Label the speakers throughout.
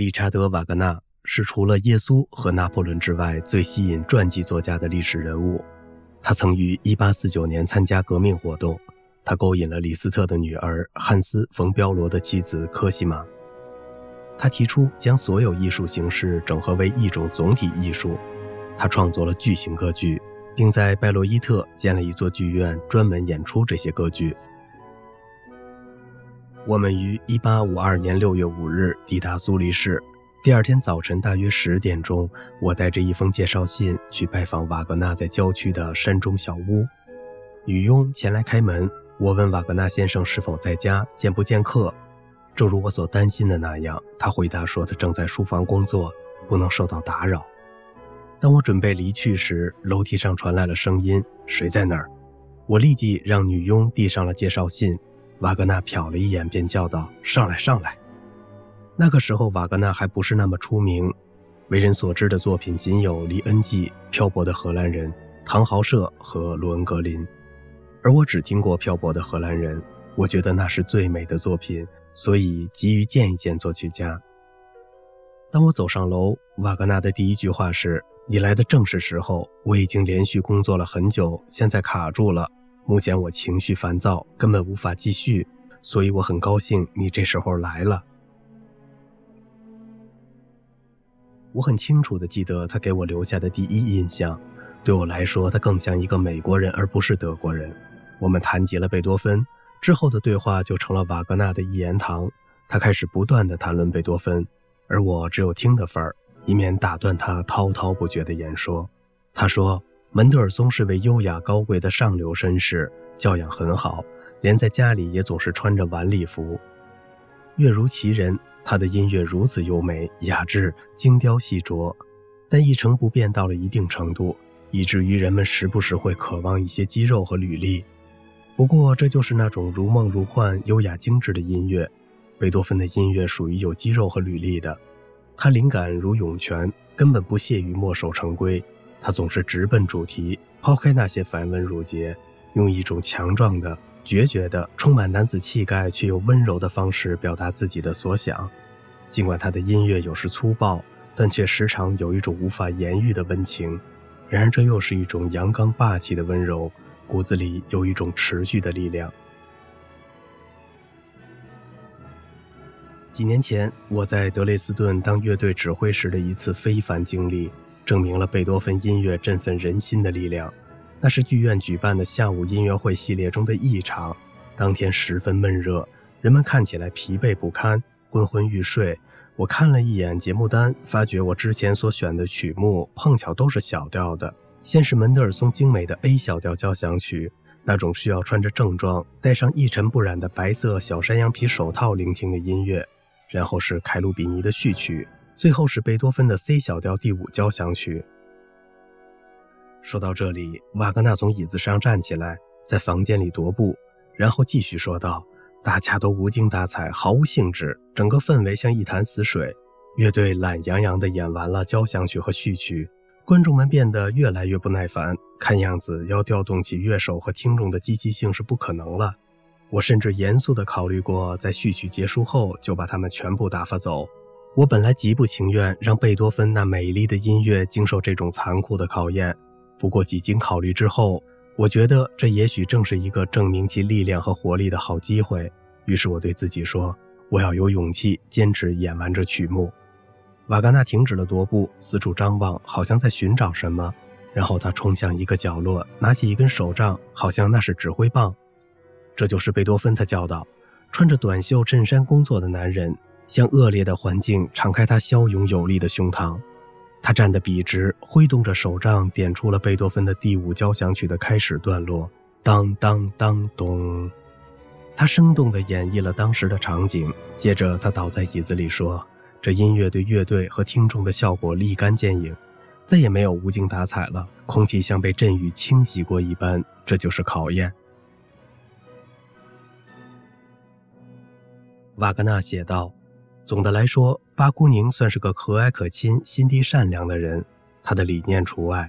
Speaker 1: 理查德·瓦格纳是除了耶稣和拿破仑之外最吸引传记作家的历史人物。他曾于1849年参加革命活动，他勾引了李斯特的女儿汉斯·冯·彪罗的妻子科西玛。他提出将所有艺术形式整合为一种总体艺术。他创作了巨型歌剧，并在拜洛伊特建了一座剧院，专门演出这些歌剧。我们于1852年6月5日抵达苏黎世。第二天早晨大约十点钟，我带着一封介绍信去拜访瓦格纳在郊区的山中小屋。女佣前来开门，我问瓦格纳先生是否在家，见不见客。正如我所担心的那样，他回答说他正在书房工作，不能受到打扰。当我准备离去时，楼梯上传来了声音：“谁在那儿？”我立即让女佣递上了介绍信。瓦格纳瞟了一眼，便叫道：“上来，上来！”那个时候，瓦格纳还不是那么出名，为人所知的作品仅有《李恩济》《漂泊的荷兰人》《唐豪舍》和《罗恩格林》，而我只听过《漂泊的荷兰人》，我觉得那是最美的作品，所以急于见一见作曲家。当我走上楼，瓦格纳的第一句话是：“你来的正是时候，我已经连续工作了很久，现在卡住了。”目前我情绪烦躁，根本无法继续，所以我很高兴你这时候来了。我很清楚的记得他给我留下的第一印象，对我来说，他更像一个美国人而不是德国人。我们谈及了贝多芬，之后的对话就成了瓦格纳的一言堂。他开始不断的谈论贝多芬，而我只有听的份儿，以免打断他滔滔不绝的言说。他说。门德尔松是位优雅高贵的上流绅士，教养很好，连在家里也总是穿着晚礼服。乐如其人，他的音乐如此优美、雅致、精雕细琢，但一成不变到了一定程度，以至于人们时不时会渴望一些肌肉和履历。不过，这就是那种如梦如幻、优雅精致的音乐。贝多芬的音乐属于有肌肉和履历的，他灵感如涌泉，根本不屑于墨守成规。他总是直奔主题，抛开那些繁文缛节，用一种强壮的、决绝的、充满男子气概却又温柔的方式表达自己的所想。尽管他的音乐有时粗暴，但却时常有一种无法言喻的温情。然而，这又是一种阳刚霸气的温柔，骨子里有一种持续的力量。几年前，我在德累斯顿当乐队指挥时的一次非凡经历。证明了贝多芬音乐振奋人心的力量。那是剧院举办的下午音乐会系列中的异常。当天十分闷热，人们看起来疲惫不堪，昏昏欲睡。我看了一眼节目单，发觉我之前所选的曲目碰巧都是小调的。先是门德尔松精美的 A 小调交响曲，那种需要穿着正装、戴上一尘不染的白色小山羊皮手套聆听的音乐，然后是凯鲁比尼的序曲。最后是贝多芬的 C 小调第五交响曲。说到这里，瓦格纳从椅子上站起来，在房间里踱步，然后继续说道：“大家都无精打采，毫无兴致，整个氛围像一潭死水。乐队懒洋洋地演完了交响曲和序曲，观众们变得越来越不耐烦，看样子要调动起乐手和听众的积极性是不可能了。我甚至严肃地考虑过，在序曲结束后就把他们全部打发走。”我本来极不情愿让贝多芬那美丽的音乐经受这种残酷的考验，不过几经考虑之后，我觉得这也许正是一个证明其力量和活力的好机会。于是我对自己说：“我要有勇气坚持演完这曲目。”瓦格纳停止了踱步，四处张望，好像在寻找什么。然后他冲向一个角落，拿起一根手杖，好像那是指挥棒。这就是贝多芬，他叫道：“穿着短袖衬衫工作的男人。”向恶劣的环境敞开他骁勇有力的胸膛，他站得笔直，挥动着手杖，点出了贝多芬的第五交响曲的开始段落。当当当咚，他生动地演绎了当时的场景。接着，他倒在椅子里说：“这音乐对乐队和听众的效果立竿见影，再也没有无精打采了，空气像被阵雨清洗过一般。这就是考验。”瓦格纳写道。总的来说，巴枯宁算是个和蔼可亲、心地善良的人，他的理念除外。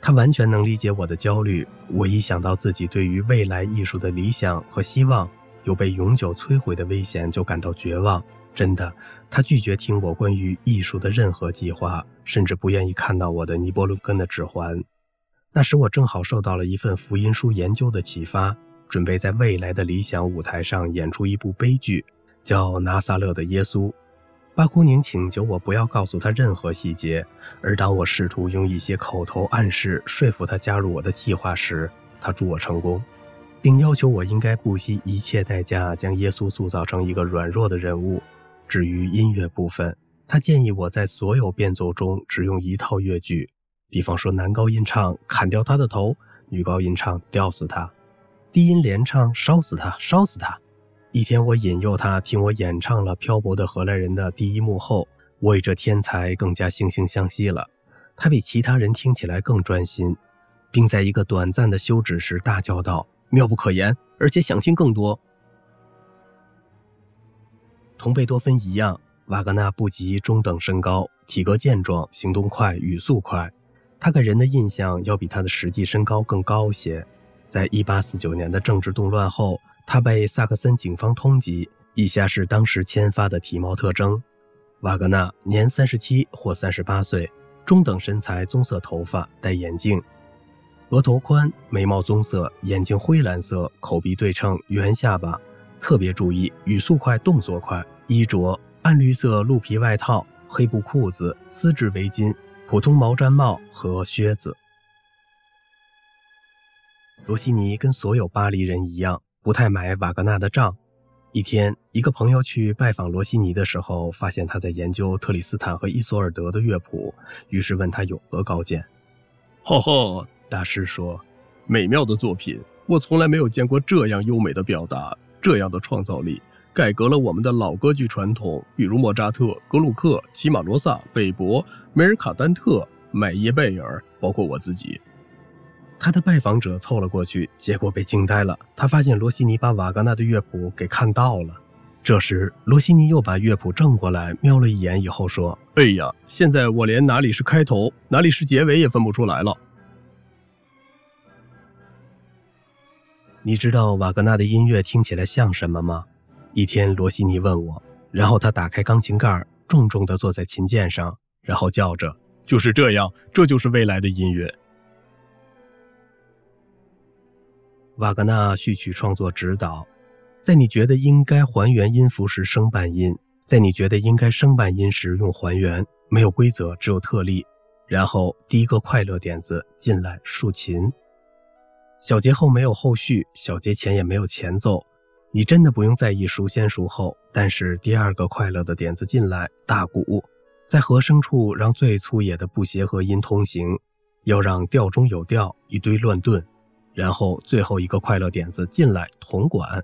Speaker 1: 他完全能理解我的焦虑。我一想到自己对于未来艺术的理想和希望有被永久摧毁的危险，就感到绝望。真的，他拒绝听我关于艺术的任何计划，甚至不愿意看到我的尼伯龙根的指环。那时我正好受到了一份福音书研究的启发，准备在未来的理想舞台上演出一部悲剧，叫《拿撒勒的耶稣》。巴库宁请求我不要告诉他任何细节，而当我试图用一些口头暗示说服他加入我的计划时，他助我成功，并要求我应该不惜一切代价将耶稣塑造成一个软弱的人物。至于音乐部分，他建议我在所有变奏中只用一套乐句，比方说男高音唱“砍掉他的头”，女高音唱“吊死他”，低音连唱“烧死他，烧死他”。一天，我引诱他听我演唱了《漂泊的荷兰人》的第一幕后，我与这天才更加惺惺相惜了。他比其他人听起来更专心，并在一个短暂的休止时大叫道：“妙不可言！而且想听更多。”同贝多芬一样，瓦格纳不及中等身高，体格健壮，行动快，语速快。他给人的印象要比他的实际身高更高些。在1849年的政治动乱后，他被萨克森警方通缉。以下是当时签发的体貌特征：瓦格纳年37或38岁，中等身材，棕色头发，戴眼镜，额头宽，眉毛棕色，眼睛灰蓝色，口鼻对称，圆下巴。特别注意，语速快，动作快。衣着暗绿色鹿皮外套、黑布裤子、丝质围巾、普通毛毡帽和靴子。罗西尼跟所有巴黎人一样，不太买瓦格纳的账。一天，一个朋友去拜访罗西尼的时候，发现他在研究特里斯坦和伊索尔德的乐谱，于是问他有何高见。
Speaker 2: 哈哈，大师说：“美妙的作品，我从来没有见过这样优美的表达，这样的创造力。”改革了我们的老歌剧传统，比如莫扎特、格鲁克、齐马罗萨、贝博、梅尔卡丹特、麦耶贝尔，包括我自己。
Speaker 1: 他的拜访者凑了过去，结果被惊呆了。他发现罗西尼把瓦格纳的乐谱给看到了。这时，罗西尼又把乐谱正过来，瞄了一眼以后说：“
Speaker 2: 哎呀，现在我连哪里是开头，哪里是结尾也分不出来了。”
Speaker 1: 你知道瓦格纳的音乐听起来像什么吗？一天，罗西尼问我，然后他打开钢琴盖，重重地坐在琴键上，然后叫着：“
Speaker 2: 就是这样，这就是未来的音乐。”
Speaker 1: 瓦格纳序曲创作指导：在你觉得应该还原音符时升半音，在你觉得应该升半音时用还原，没有规则，只有特例。然后第一个快乐点子进来竖琴，小节后没有后续，小节前也没有前奏。你真的不用在意孰先孰后，但是第二个快乐的点子进来，大鼓在和声处让最粗野的不协和音通行，要让调中有调，一堆乱顿。然后最后一个快乐点子进来，铜管，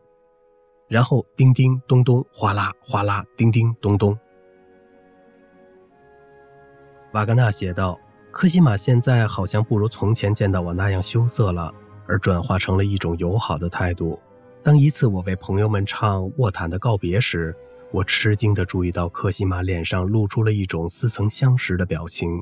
Speaker 1: 然后叮叮咚咚，哗啦哗啦，叮叮咚咚。瓦格纳写道：“科西玛现在好像不如从前见到我那样羞涩了，而转化成了一种友好的态度。”当一次我为朋友们唱沃坦的告别时，我吃惊地注意到科西玛脸上露出了一种似曾相识的表情。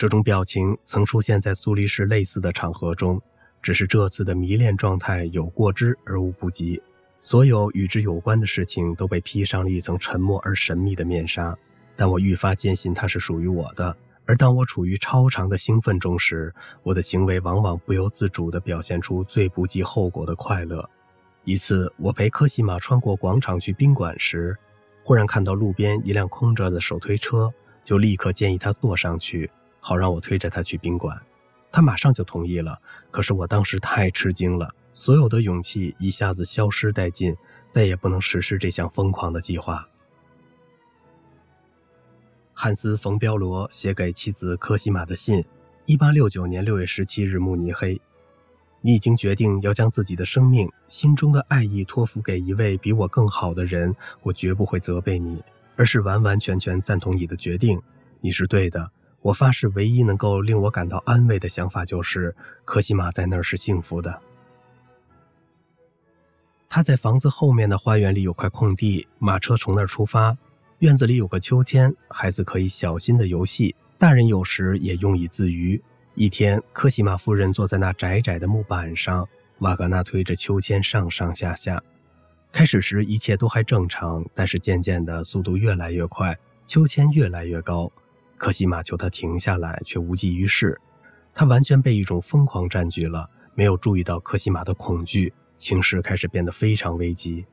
Speaker 1: 这种表情曾出现在苏黎世类似的场合中，只是这次的迷恋状态有过之而无不及。所有与之有关的事情都被披上了一层沉默而神秘的面纱，但我愈发坚信它是属于我的。而当我处于超长的兴奋中时，我的行为往往不由自主地表现出最不计后果的快乐。一次，我陪科西玛穿过广场去宾馆时，忽然看到路边一辆空着的手推车，就立刻建议他坐上去，好让我推着他去宾馆。他马上就同意了。可是我当时太吃惊了，所有的勇气一下子消失殆尽，再也不能实施这项疯狂的计划。汉斯·冯·彪罗写给妻子科西玛的信，一八六九年六月十七日，慕尼黑。你已经决定要将自己的生命、心中的爱意托付给一位比我更好的人，我绝不会责备你，而是完完全全赞同你的决定。你是对的。我发誓，唯一能够令我感到安慰的想法就是，科西玛在那儿是幸福的。他在房子后面的花园里有块空地，马车从那儿出发。院子里有个秋千，孩子可以小心的游戏，大人有时也用以自娱。一天，科西玛夫人坐在那窄窄的木板上，瓦格纳推着秋千上上下下。开始时一切都还正常，但是渐渐的速度越来越快，秋千越来越高。科西玛求他停下来，却无济于事。他完全被一种疯狂占据了，没有注意到科西玛的恐惧，情势开始变得非常危急。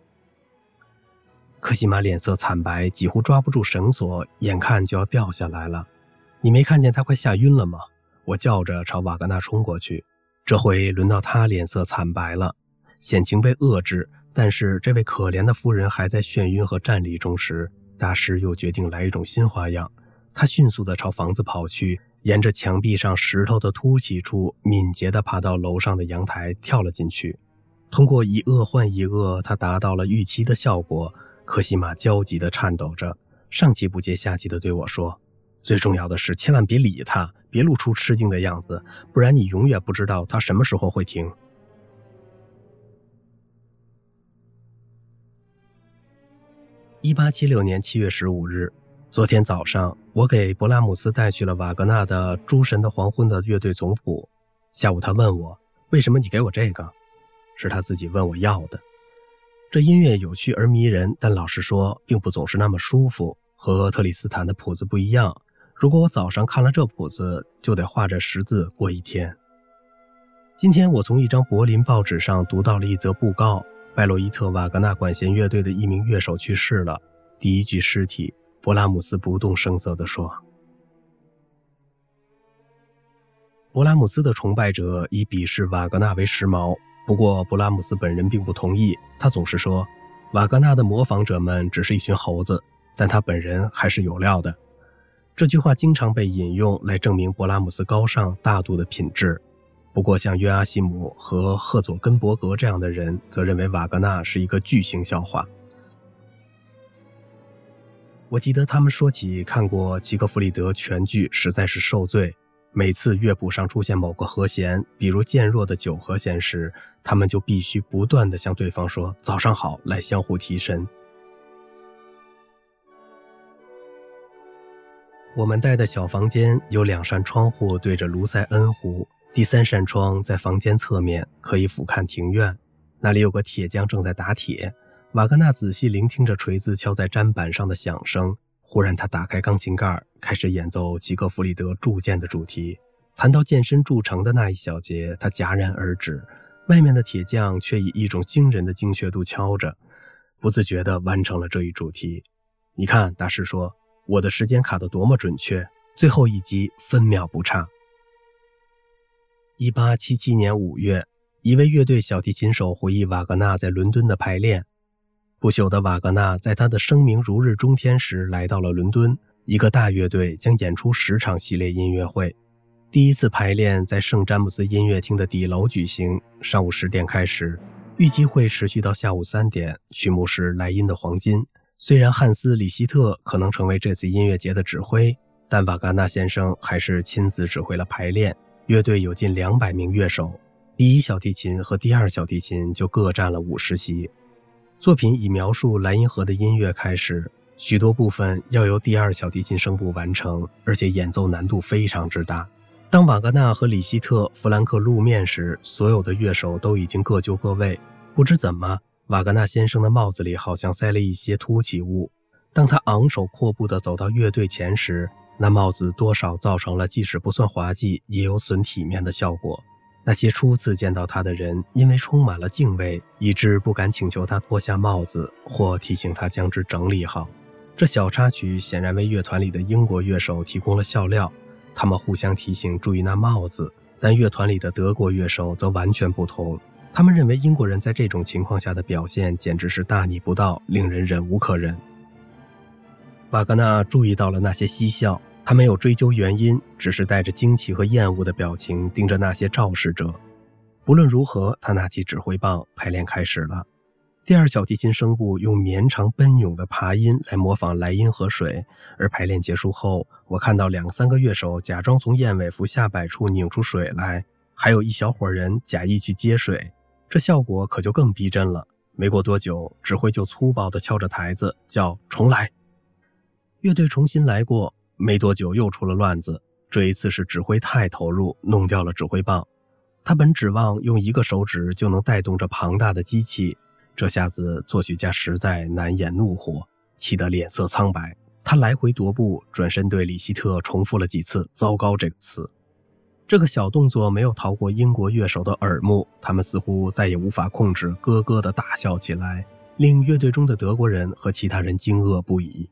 Speaker 1: 科西玛脸色惨白，几乎抓不住绳索，眼看就要掉下来了。你没看见他快吓晕了吗？我叫着朝瓦格纳冲过去。这回轮到他脸色惨白了，险情被遏制。但是这位可怜的夫人还在眩晕和战栗中时，大师又决定来一种新花样。他迅速地朝房子跑去，沿着墙壁上石头的凸起处，敏捷地爬到楼上的阳台，跳了进去。通过以恶换一恶，他达到了预期的效果。科西玛焦急地颤抖着，上气不接下气地对我说：“最重要的是，千万别理他，别露出吃惊的样子，不然你永远不知道他什么时候会停。”一八七六年七月十五日，昨天早上，我给勃拉姆斯带去了瓦格纳的《诸神的黄昏》的乐队总谱。下午，他问我：“为什么你给我这个？”是他自己问我要的。这音乐有趣而迷人，但老实说，并不总是那么舒服。和特里斯坦的谱子不一样，如果我早上看了这谱子，就得画着十字过一天。今天，我从一张柏林报纸上读到了一则布告。拜洛伊特·瓦格纳管弦乐队的一名乐手去世了。第一具尸体，勃拉姆斯不动声色地说：“勃拉姆斯的崇拜者以鄙视瓦格纳为时髦。不过，勃拉姆斯本人并不同意。他总是说，瓦格纳的模仿者们只是一群猴子，但他本人还是有料的。”这句话经常被引用来证明勃拉姆斯高尚大度的品质。不过，像约阿希姆和赫佐根伯格这样的人，则认为瓦格纳是一个巨型笑话。我记得他们说起看过齐格弗里德全剧，实在是受罪。每次乐谱上出现某个和弦，比如渐弱的九和弦时，他们就必须不断地向对方说“早上好”，来相互提神。我们待的小房间有两扇窗户对着卢塞恩湖。第三扇窗在房间侧面，可以俯瞰庭院。那里有个铁匠正在打铁。瓦格纳仔细聆听着锤子敲在砧板上的响声。忽然，他打开钢琴盖，开始演奏吉格弗里德铸剑的主题。谈到剑身铸成的那一小节，他戛然而止。外面的铁匠却以一种惊人的精确度敲着，不自觉地完成了这一主题。你看，大师说，我的时间卡得多么准确，最后一击分秒不差。一八七七年五月，一位乐队小提琴手回忆瓦格纳在伦敦的排练。不朽的瓦格纳在他的声名如日中天时来到了伦敦，一个大乐队将演出十场系列音乐会。第一次排练在圣詹姆斯音乐厅的底楼举行，上午十点开始，预计会持续到下午三点。曲目是莱茵的《黄金》。虽然汉斯·里希特可能成为这次音乐节的指挥，但瓦格纳先生还是亲自指挥了排练。乐队有近两百名乐手，第一小提琴和第二小提琴就各占了五十席。作品以描述莱茵河的音乐开始，许多部分要由第二小提琴声部完成，而且演奏难度非常之大。当瓦格纳和里希特、弗兰克露面时，所有的乐手都已经各就各位。不知怎么，瓦格纳先生的帽子里好像塞了一些凸起物。当他昂首阔步地走到乐队前时，那帽子多少造成了即使不算滑稽，也有损体面的效果。那些初次见到他的人，因为充满了敬畏，以致不敢请求他脱下帽子，或提醒他将之整理好。这小插曲显然为乐团里的英国乐手提供了笑料，他们互相提醒注意那帽子。但乐团里的德国乐手则完全不同，他们认为英国人在这种情况下的表现简直是大逆不道，令人忍无可忍。瓦格纳注意到了那些嬉笑，他没有追究原因，只是带着惊奇和厌恶的表情盯着那些肇事者。不论如何，他拿起指挥棒，排练开始了。第二小提琴声部用绵长奔涌的爬音来模仿莱茵河水，而排练结束后，我看到两三个乐手假装从燕尾服下摆处拧出水来，还有一小伙人假意去接水，这效果可就更逼真了。没过多久，指挥就粗暴地敲着台子，叫重来。乐队重新来过，没多久又出了乱子。这一次是指挥太投入，弄掉了指挥棒。他本指望用一个手指就能带动这庞大的机器，这下子作曲家实在难掩怒火，气得脸色苍白。他来回踱步，转身对李希特重复了几次“糟糕”这个词。这个小动作没有逃过英国乐手的耳目，他们似乎再也无法控制，咯咯地大笑起来，令乐队中的德国人和其他人惊愕不已。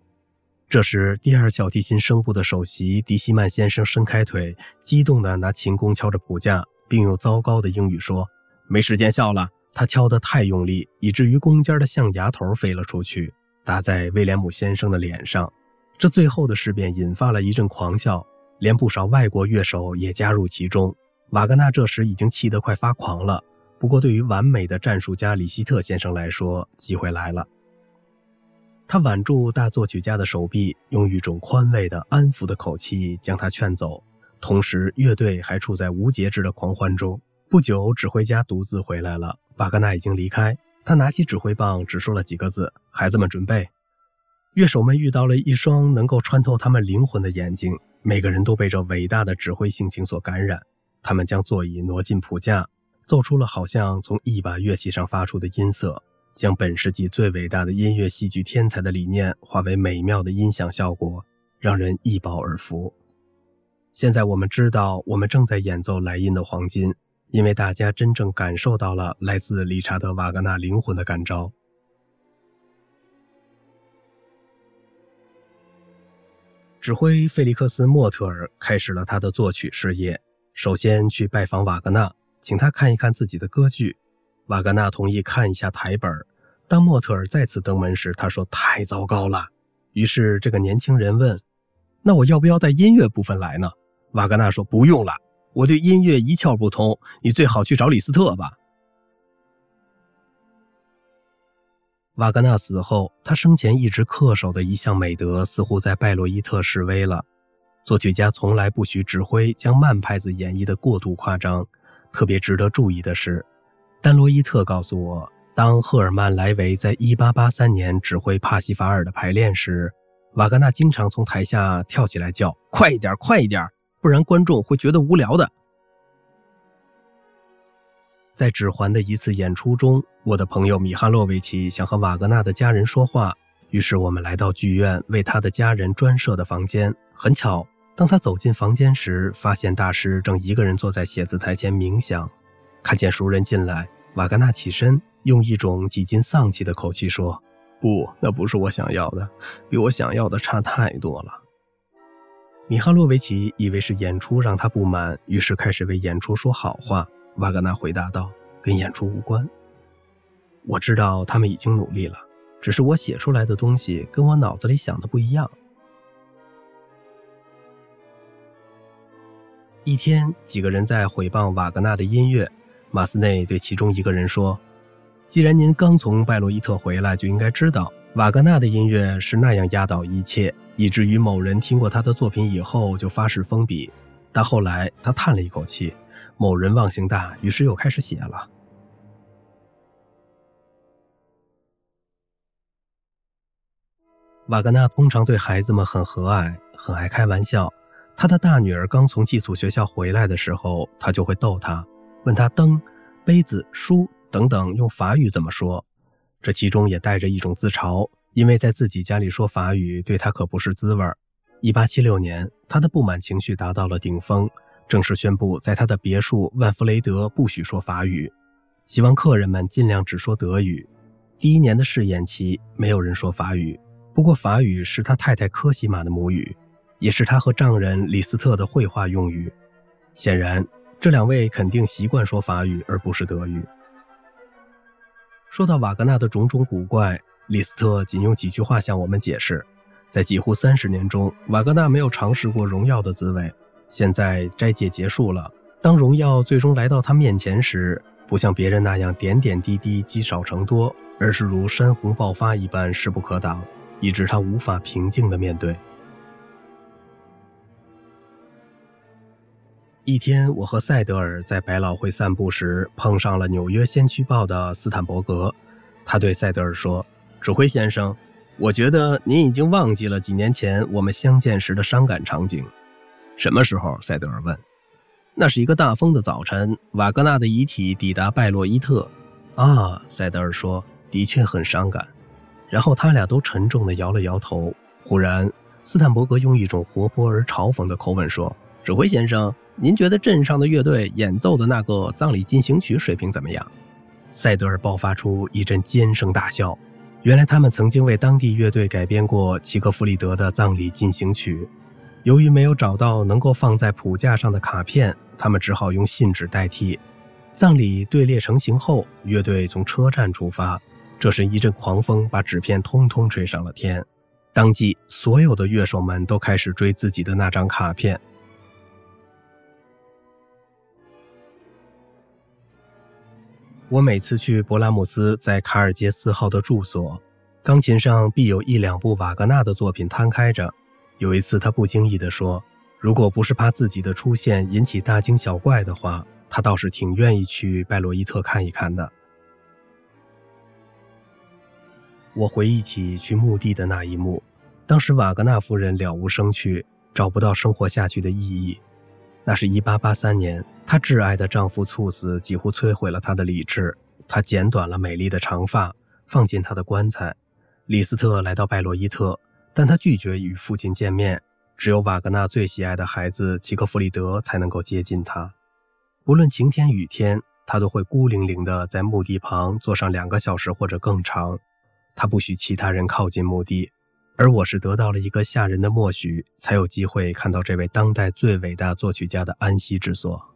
Speaker 1: 这时，第二小提琴声部的首席迪西曼先生伸开腿，激动地拿琴弓敲着谱架，并用糟糕的英语说：“没时间笑了。”他敲得太用力，以至于弓尖的象牙头飞了出去，打在威廉姆先生的脸上。这最后的事变引发了一阵狂笑，连不少外国乐手也加入其中。瓦格纳这时已经气得快发狂了。不过，对于完美的战术家里希特先生来说，机会来了。他挽住大作曲家的手臂，用一种宽慰的、安抚的口气将他劝走。同时，乐队还处在无节制的狂欢中。不久，指挥家独自回来了。瓦格纳已经离开，他拿起指挥棒，只说了几个字：“孩子们，准备。”乐手们遇到了一双能够穿透他们灵魂的眼睛，每个人都被这伟大的指挥性情所感染。他们将座椅挪进谱架，奏出了好像从一把乐器上发出的音色，将本世纪最伟大的音乐戏剧天才的理念化为美妙的音响效果，让人一饱耳福。现在我们知道，我们正在演奏莱茵的黄金，因为大家真正感受到了来自理查德·瓦格纳灵魂的感召。指挥费利克斯·莫特尔开始了他的作曲事业。首先去拜访瓦格纳，请他看一看自己的歌剧。瓦格纳同意看一下台本。当莫特尔再次登门时，他说：“太糟糕了。”于是这个年轻人问：“那我要不要带音乐部分来呢？”瓦格纳说：“不用了，我对音乐一窍不通，你最好去找李斯特吧。”瓦格纳死后，他生前一直恪守的一项美德似乎在拜洛伊特示威了。作曲家从来不许指挥将慢拍子演绎的过度夸张。特别值得注意的是，丹罗伊特告诉我，当赫尔曼·莱维在1883年指挥帕西法尔的排练时，瓦格纳经常从台下跳起来叫：“快一点，快一点，不然观众会觉得无聊的。”在指环的一次演出中，我的朋友米哈洛维奇想和瓦格纳的家人说话，于是我们来到剧院为他的家人专设的房间。很巧，当他走进房间时，发现大师正一个人坐在写字台前冥想。看见熟人进来，瓦格纳起身，用一种几近丧气的口气说：“不，那不是我想要的，比我想要的差太多了。”米哈洛维奇以为是演出让他不满，于是开始为演出说好话。瓦格纳回答道：“跟演出无关。我知道他们已经努力了，只是我写出来的东西跟我脑子里想的不一样。”一天，几个人在毁谤瓦格纳的音乐。马斯内对其中一个人说：“既然您刚从拜洛伊特回来，就应该知道瓦格纳的音乐是那样压倒一切，以至于某人听过他的作品以后就发誓封笔。但后来他叹了一口气。”某人忘性大，于是又开始写了。瓦格纳通常对孩子们很和蔼，很爱开玩笑。他的大女儿刚从寄宿学校回来的时候，他就会逗她，问他灯、杯子、书等等用法语怎么说。这其中也带着一种自嘲，因为在自己家里说法语对他可不是滋味儿。一八七六年，他的不满情绪达到了顶峰。正式宣布，在他的别墅万弗雷德不许说法语，希望客人们尽量只说德语。第一年的试验期，没有人说法语。不过，法语是他太太科西玛的母语，也是他和丈人李斯特的绘画用语。显然，这两位肯定习惯说法语，而不是德语。说到瓦格纳的种种古怪，李斯特仅用几句话向我们解释：在几乎三十年中，瓦格纳没有尝试过荣耀的滋味。现在斋戒结束了，当荣耀最终来到他面前时，不像别人那样点点滴滴积少成多，而是如山洪爆发一般势不可挡，以致他无法平静地面对。一天，我和塞德尔在百老汇散步时，碰上了《纽约先驱报》的斯坦伯格。他对塞德尔说：“指挥先生，我觉得您已经忘记了几年前我们相见时的伤感场景。”什么时候？塞德尔问。那是一个大风的早晨，瓦格纳的遗体抵达拜洛伊特。啊，塞德尔说，的确很伤感。然后他俩都沉重地摇了摇头。忽然，斯坦伯格用一种活泼而嘲讽的口吻说：“指挥先生，您觉得镇上的乐队演奏的那个葬礼进行曲水平怎么样？”塞德尔爆发出一阵尖声大笑。原来他们曾经为当地乐队改编过齐克弗里德的葬礼进行曲。由于没有找到能够放在谱架上的卡片，他们只好用信纸代替。葬礼队列成型后，乐队从车站出发。这时，一阵狂风把纸片通通吹上了天。当即，所有的乐手们都开始追自己的那张卡片。我每次去勃拉姆斯在卡尔街四号的住所，钢琴上必有一两部瓦格纳的作品摊开着。有一次，他不经意地说：“如果不是怕自己的出现引起大惊小怪的话，他倒是挺愿意去拜洛伊特看一看的。”我回忆起去墓地的那一幕，当时瓦格纳夫人了无生趣，找不到生活下去的意义。那是一八八三年，她挚爱的丈夫猝死，几乎摧毁了她的理智。她剪短了美丽的长发，放进她的棺材。李斯特来到拜洛伊特。但他拒绝与父亲见面，只有瓦格纳最喜爱的孩子齐克弗里德才能够接近他。不论晴天雨天，他都会孤零零地在墓地旁坐上两个小时或者更长。他不许其他人靠近墓地，而我是得到了一个吓人的默许，才有机会看到这位当代最伟大作曲家的安息之所。